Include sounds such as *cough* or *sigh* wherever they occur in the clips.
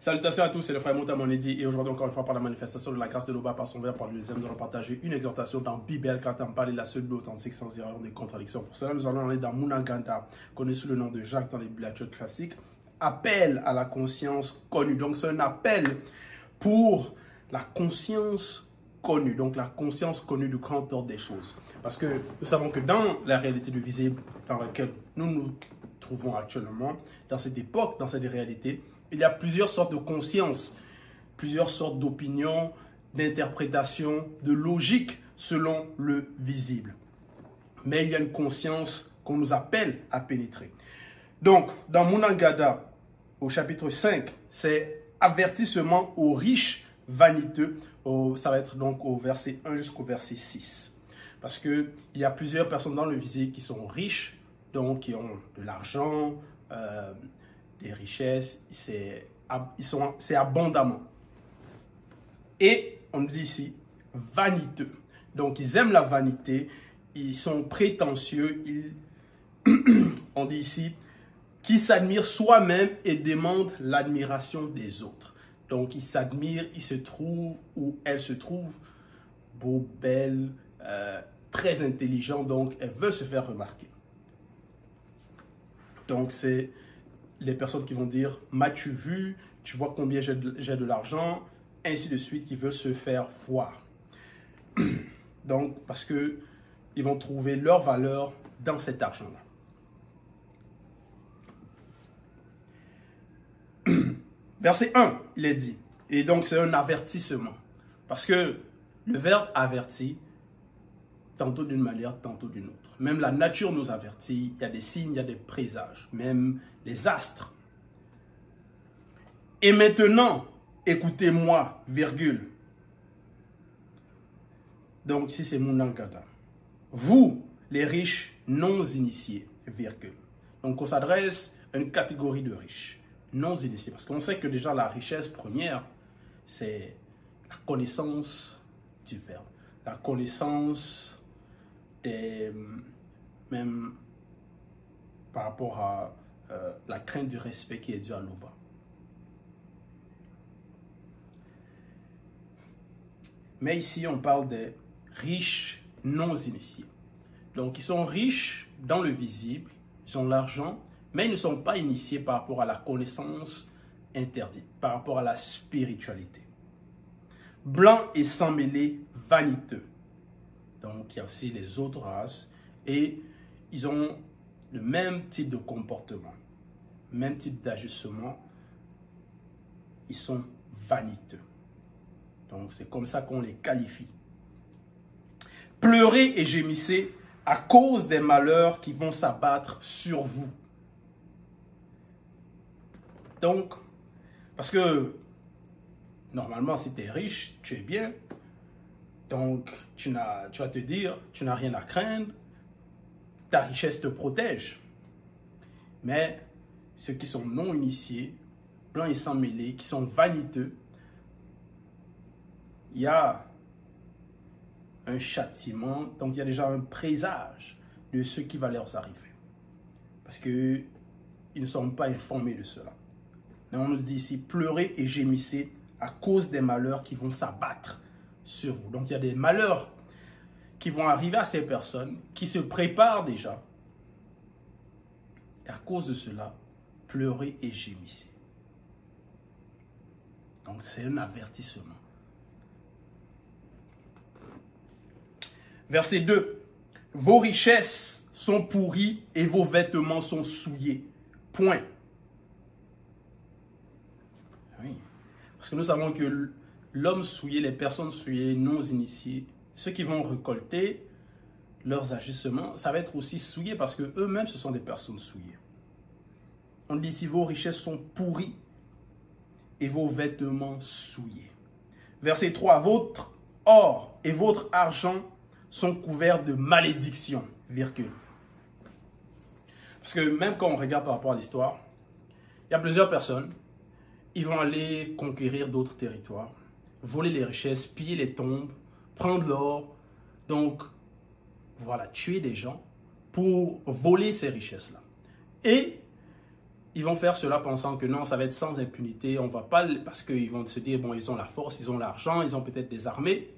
Salutations à tous, c'est le frère Mouta Monedi et aujourd'hui encore une fois par la manifestation de la grâce de l'Oba par son verre par le deuxième, nous allons partager une exhortation dans Bible quand on parle de la seule authentique sans erreur ni contradiction. Pour cela, nous allons aller dans Munaganda, connu sous le nom de Jacques dans les bibliothèques classiques. Appel à la conscience connue. Donc c'est un appel pour la conscience connue, donc la conscience connue du grand ordre des choses. Parce que nous savons que dans la réalité du visible dans laquelle nous nous trouvons actuellement, dans cette époque, dans cette réalité, il y a plusieurs sortes de conscience, plusieurs sortes d'opinions, d'interprétations, de logique selon le visible. Mais il y a une conscience qu'on nous appelle à pénétrer. Donc, dans Munangada, au chapitre 5, c'est avertissement aux riches vaniteux. ça va être donc au verset 1 jusqu'au verset 6. Parce qu'il y a plusieurs personnes dans le visible qui sont riches, donc qui ont de l'argent, euh, des richesses, c'est abondamment. Et on dit ici, vaniteux. Donc ils aiment la vanité, ils sont prétentieux, ils, *clears throat* on dit ici, qui s'admirent soi-même et demandent l'admiration des autres. Donc ils s'admirent, ils se trouvent ou elles se trouvent beaux, belles, euh, très intelligents, donc elles veulent se faire remarquer. Donc c'est les personnes qui vont dire M'as-tu vu? Tu vois combien j'ai de, l'argent Ainsi de suite, qui veulent se faire voir. *clears throat* Donc, parce que ils vont trouver leur valeur dans cet argent-là. *clears throat* Verset 1, il est dit. Et donc, c'est un avertissement. Parce que le verbe avertit, tantôt d'une manière, tantôt d'une autre. Même la nature nous avertit, il y a des signes, il y a des présages, même les astres. Et maintenant, écoutez-moi, virgule. Donc, si c'est Munangada. Vous, les riches non initiés, virgule. Donc, on s'adresse à une catégorie de riches non initiés. Parce qu'on sait que déjà la richesse première, c'est la connaissance du verbe. La connaissance même par rapport à euh, la crainte du respect qui est due à l'Oba. Mais ici, on parle des riches non initiés. Donc, ils sont riches dans le visible, ils ont l'argent, mais ils ne sont pas initiés par rapport à la connaissance interdite, par rapport à la spiritualité. Blanc et sans mêler, vaniteux. Donc, il y a aussi les autres races. Et ils ont le même type de comportement, même type d'ajustement. Ils sont vaniteux. Donc, c'est comme ça qu'on les qualifie. Pleurez et gémissez à cause des malheurs qui vont s'abattre sur vous. Donc, parce que normalement, si tu es riche, tu es bien, donc, tu, tu vas te dire, tu n'as rien à craindre, ta richesse te protège. Mais ceux qui sont non initiés, blancs et sans mêlés, qui sont vaniteux, il y a un châtiment, donc il y a déjà un présage de ce qui va leur arriver. Parce qu'ils ne sont pas informés de cela. Mais on nous dit ici, pleurez et gémissez à cause des malheurs qui vont s'abattre Donc il y a des malheurs qui vont arriver à ces personnes qui se préparent déjà. Et à cause de cela, pleurez et gémissez. Donc c'est un avertissement. Verset 2. Vos richesses sont pourries et vos vêtements sont souillés. Point. Oui. Parce que nous savons que l'homme souillé, les personnes souillées, non initiées, ceux qui vont récolter leurs agissements, ça va être aussi souillé parce que eux-mêmes, ce sont des personnes souillées. On dit ici, vos richesses sont pourries et vos vêtements souillés. Verset 3, votre or et votre argent sont couverts de malédiction. Parce que même quand on regarde par rapport à l'histoire, il y a plusieurs personnes, ils vont aller conquérir d'autres territoires voler les richesses, piller les tombes, prendre l'or. Donc, voilà, tuer des gens pour voler ces richesses-là. Et ils vont faire cela pensant que non, ça va être sans impunité, on va pas, parce qu'ils vont se dire, bon, ils ont la force, ils ont l'argent, ils ont peut-être des armées,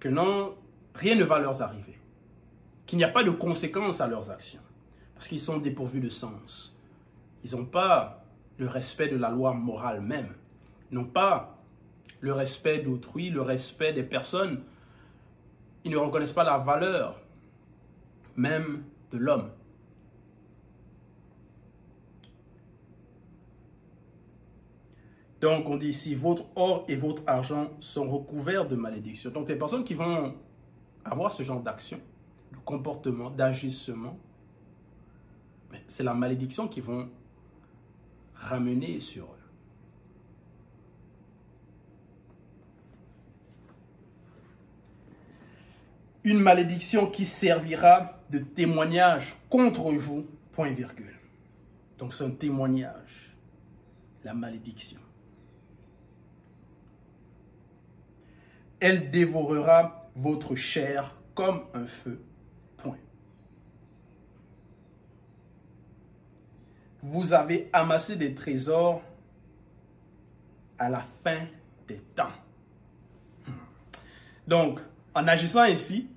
que non, rien ne va leur arriver, qu'il n'y a pas de conséquences à leurs actions, parce qu'ils sont dépourvus de sens. Ils n'ont pas le respect de la loi morale même, n'ont pas le respect d'autrui, le respect des personnes. Ils ne reconnaissent pas la valeur même de l'homme. Donc, on dit ici, votre or et votre argent sont recouverts de malédiction. Donc, les personnes qui vont avoir ce genre d'action, de comportement, d'agissement, c'est la malédiction qui vont ramener sur eux. Une malédiction qui servira de témoignage contre vous, point virgule. Donc c'est un témoignage, la malédiction. Elle dévorera votre chair comme un feu. Point. Vous avez amassé des trésors à la fin des temps. Hmm. Donc, en agissant ainsi,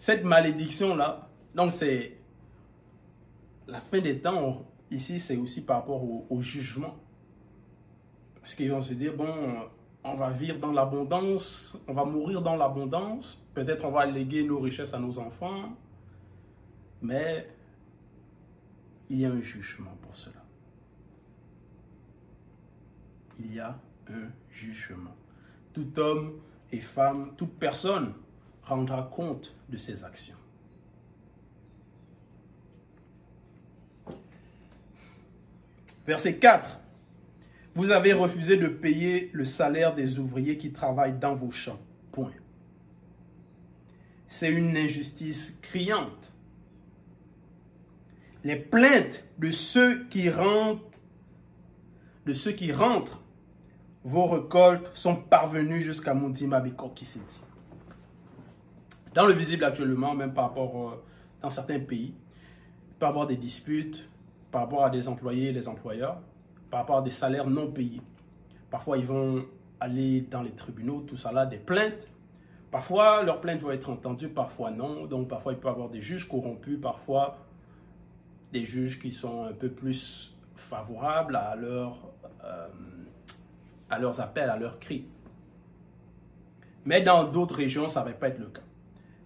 cette malédiction-là, donc c'est la fin des temps, ici c'est aussi par rapport au jugement. Parce qu'ils vont se dire, bon, on va vivre dans l'abondance, on va mourir dans l'abondance, peut-être on va léguer nos richesses à nos enfants, mais il y a un jugement pour cela. Il y a un jugement. Tout homme et femme, toute personne rendra compte de ses actions. Verset 4. Vous avez refusé de payer le salaire des ouvriers qui travaillent dans vos champs. Point. C'est une injustice criante. Les plaintes de ceux qui rentrent, de ceux qui rentrent, vos récoltes sont parvenues jusqu'à Mundima dit. Dans le visible actuellement, même par rapport euh, dans certains pays, il peut y avoir des disputes par rapport à des employés et des employeurs par rapport à des salaires non payés. Parfois, ils vont aller dans les tribunaux, tout ça là, des plaintes. Parfois, leurs plaintes vont être entendues, parfois non. Donc, parfois, il peut y avoir des juges corrompus, parfois des juges qui sont un peu plus favorables à, euh, à leurs appels, à leurs cris. Mais dans d'autres régions, ça ne va pas être le cas.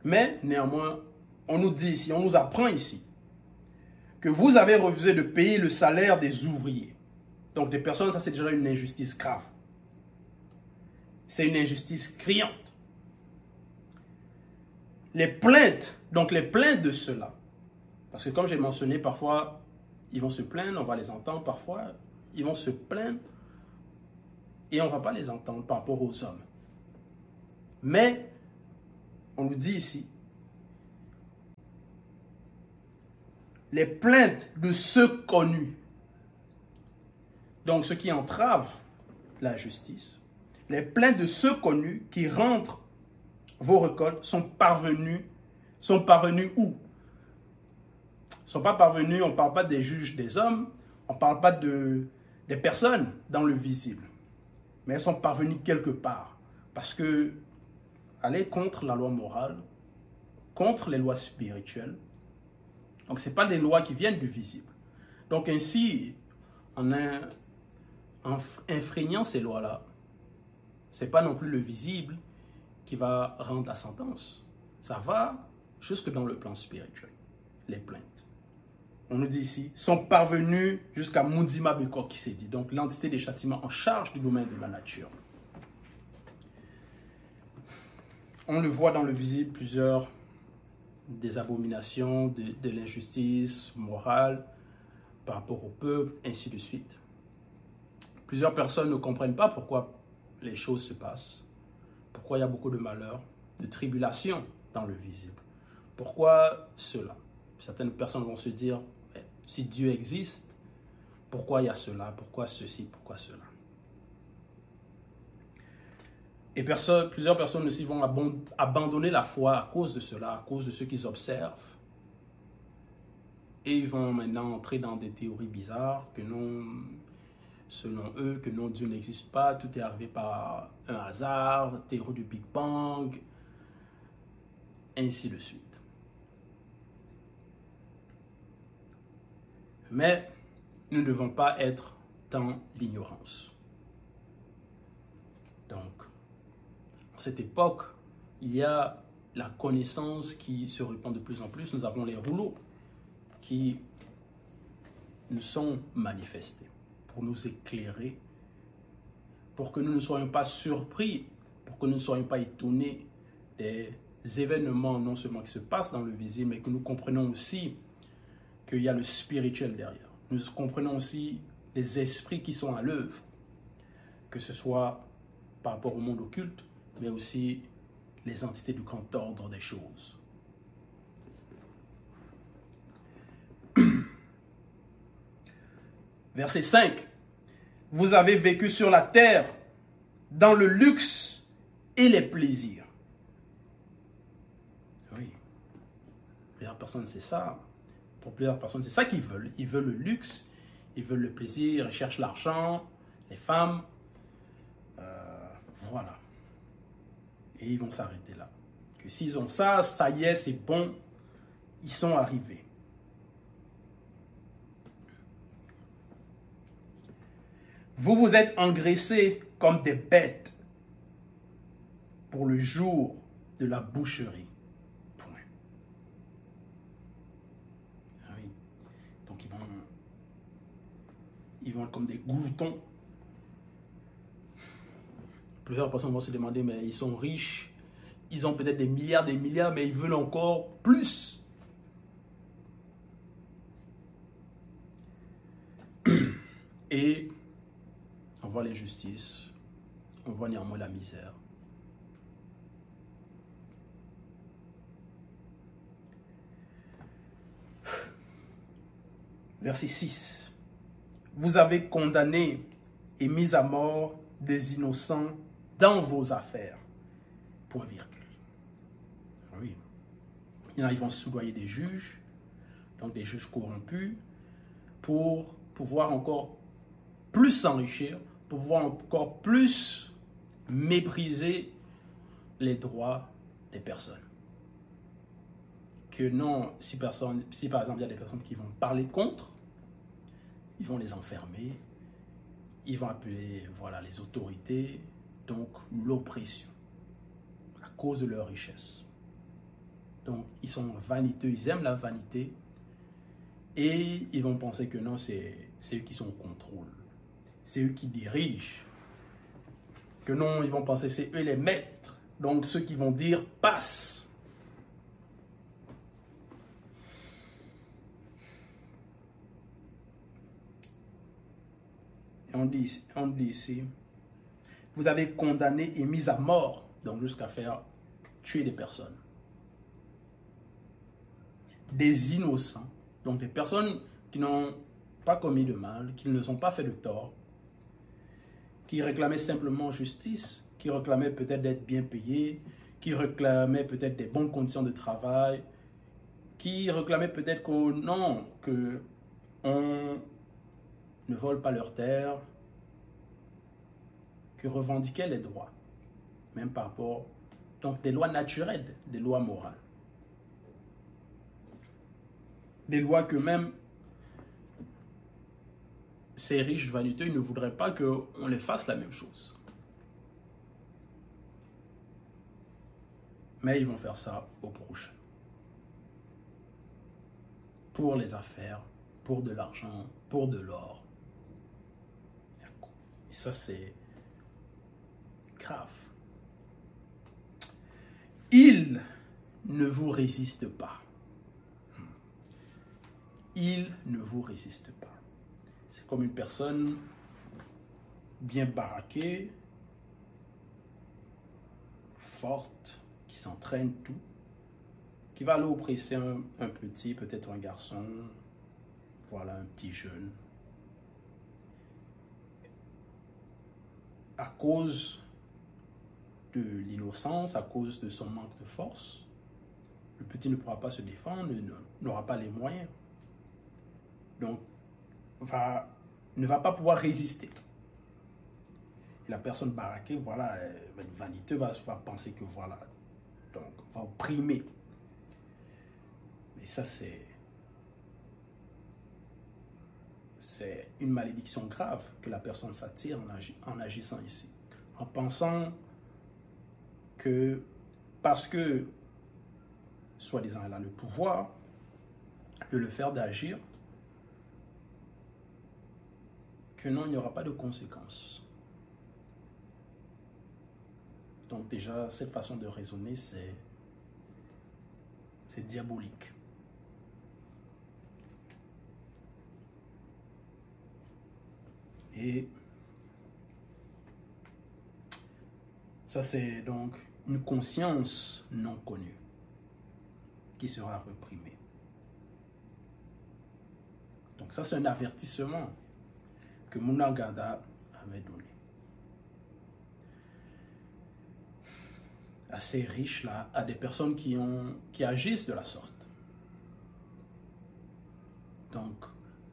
Mais néanmoins, on nous dit ici, on nous apprend ici, que vous avez refusé de payer le salaire des ouvriers. Donc des personnes, ça c'est déjà une injustice grave. C'est une injustice criante. Les plaintes, donc les plaintes de cela, parce que comme j'ai mentionné, parfois, ils vont se plaindre, on va les entendre, parfois, ils vont se plaindre, et on ne va pas les entendre par rapport aux hommes. Mais, on nous dit ici, les plaintes de ceux connus donc ce qui entrave la justice. Les plaintes de ceux connus qui rentrent vos récoltes sont parvenus, sont parvenus où? Sont pas parvenus, on ne parle pas des juges des hommes, on ne parle pas de, des personnes dans le visible, mais elles sont parvenues quelque part. Parce que aller contre la loi morale, contre les lois spirituelles, donc ce pas des lois qui viennent du visible. Donc ainsi, en infrégnant ces lois-là, ce n'est pas non plus le visible qui va rendre la sentence. Ça va jusque dans le plan spirituel, les plaintes. On nous dit ici, sont parvenus jusqu'à Mundima Bekor qui s'est dit, donc l'entité des châtiments en charge du domaine de la nature. On le voit dans le visible, plusieurs des abominations, de, l'injustice morale par rapport au peuple, ainsi de suite. Plusieurs personnes ne comprennent pas pourquoi les choses se passent, pourquoi il y a beaucoup de malheurs, de tribulations dans le visible. Pourquoi cela? Certaines personnes vont se dire, si Dieu existe, pourquoi il y a cela? Pourquoi ceci? Pourquoi cela? Et plusieurs personnes aussi vont abandonner la foi à cause de cela, à cause de ce qu'ils observent. Et ils vont maintenant entrer dans des théories bizarres que non, selon eux, que non, Dieu n'existe pas, tout est arrivé par un hasard, théorie du Big Bang, ainsi de suite. Mais nous ne devons pas être dans l'ignorance. Donc, en cette époque, il y a la connaissance qui se répand de plus en plus. Nous avons les rouleaux qui nous sont manifestés pour nous éclairer, pour que nous ne soyons pas surpris, pour que nous ne soyons pas étonnés des événements non seulement qui se passent dans le visible, mais que nous comprenons aussi qu'il y a le spirituel derrière. Nous comprenons aussi les esprits qui sont à l'œuvre, que ce soit par rapport au monde occulte, mais aussi les entités du grand ordre des choses. *clears throat* Verset 5. Vous avez vécu sur la terre dans le luxe et les plaisirs. Oui. Plusieurs personnes, c'est ça. Pour plusieurs personnes, c'est ça qu'ils veulent. Ils veulent le luxe, ils veulent le plaisir, ils cherchent l'argent, les femmes. Euh, voilà. Et ils vont s'arrêter là. Que s'ils ont ça, ça y est, c'est bon, ils sont arrivés. Vous vous êtes engraissés comme des bêtes pour le jour de la boucherie. Point. Ah. Donc ils vont, ils vont comme des gloutons. Plusieurs personnes vont se demander, mais ils sont riches, ils ont peut-être des milliards, des milliards, mais ils veulent encore plus. *clears throat* Et on voit l'injustice, on voit néanmoins la misère. Verset 6. Vous avez condamné et mis à mort des innocents dans vos affaires. Point virgule. Oui. Il y en a, ils vont soudoyer des juges, donc des juges corrompus, pour pouvoir encore plus s'enrichir, pour pouvoir encore plus mépriser les droits des personnes. Que non, si, si par exemple il y a des personnes qui vont parler contre, ils vont les enfermer, ils vont appeler voilà, les autorités, donc l'oppression, à cause de leur richesse. Donc ils sont vaniteux, ils aiment la vanité, et ils vont penser que non, c'est eux qui sont au contrôle c'est eux qui dirigent. Que non, ils vont penser, c'est eux les maîtres. Donc ceux qui vont dire passe. Et on dit, on dit ici, vous avez condamné et mis à mort, donc jusqu'à faire tuer des personnes. Des innocents, donc des personnes qui n'ont pas commis de mal, qui ne sont pas fait de tort, qui réclamaient simplement justice, qui réclamaient peut-être d'être bien payés, qui réclamaient peut-être des bonnes conditions de travail, qui réclamaient peut-être que non, que on ne vole pas leurs terres, revendiquaient les droits, même par rapport, donc des lois naturelles, des lois morales. Des lois que même ces riches vaniteux ne voudraient pas qu'on les fasse la même chose. Mais ils vont faire ça au prochain. Pour les affaires, pour de l'argent, pour de l'or. Ça, c'est Il ne vous résiste pas. Il ne vous résiste pas comme une personne bien baraquée, forte, qui s'entraîne tout, qui va aller oppresser un, un petit, peut-être un garçon, voilà, un petit jeune. À cause de l'innocence, à cause de son manque de force, le petit ne pourra pas se défendre, n'aura pas les moyens. donc, va, ne va pas pouvoir résister. la personne baraquée, voilà, une vanité va, va penser que voilà, donc, va opprimer. Mais ça, c'est c'est une malédiction grave que la personne s'attire en, agissant ici. En pensant que parce que, soi-disant, elle a le pouvoir de le faire d'agir, que non, il n'y aura pas de conséquences. Donc déjà, cette façon de raisonner, c'est diabolique. Et ça, c'est donc une conscience non connue qui sera reprimée. Donc ça, c'est un avertissement que Munaganda avait donné. Assez riche là, à des personnes qui, ont, qui agissent de la sorte. Donc,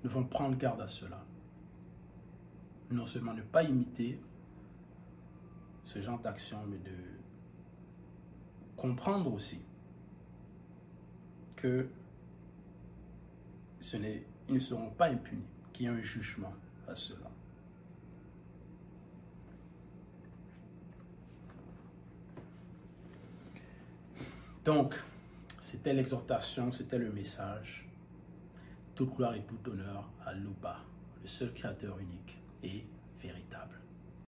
nous devons prendre garde à cela non seulement ne pas imiter ce genre d'action, mais de comprendre aussi que ce n'est, ils ne seront pas impunis, qu'il y a un jugement à cela. Donc, c'était l'exhortation, c'était le message. Toute gloire et tout honneur à Luba, le seul créateur unique et véritable.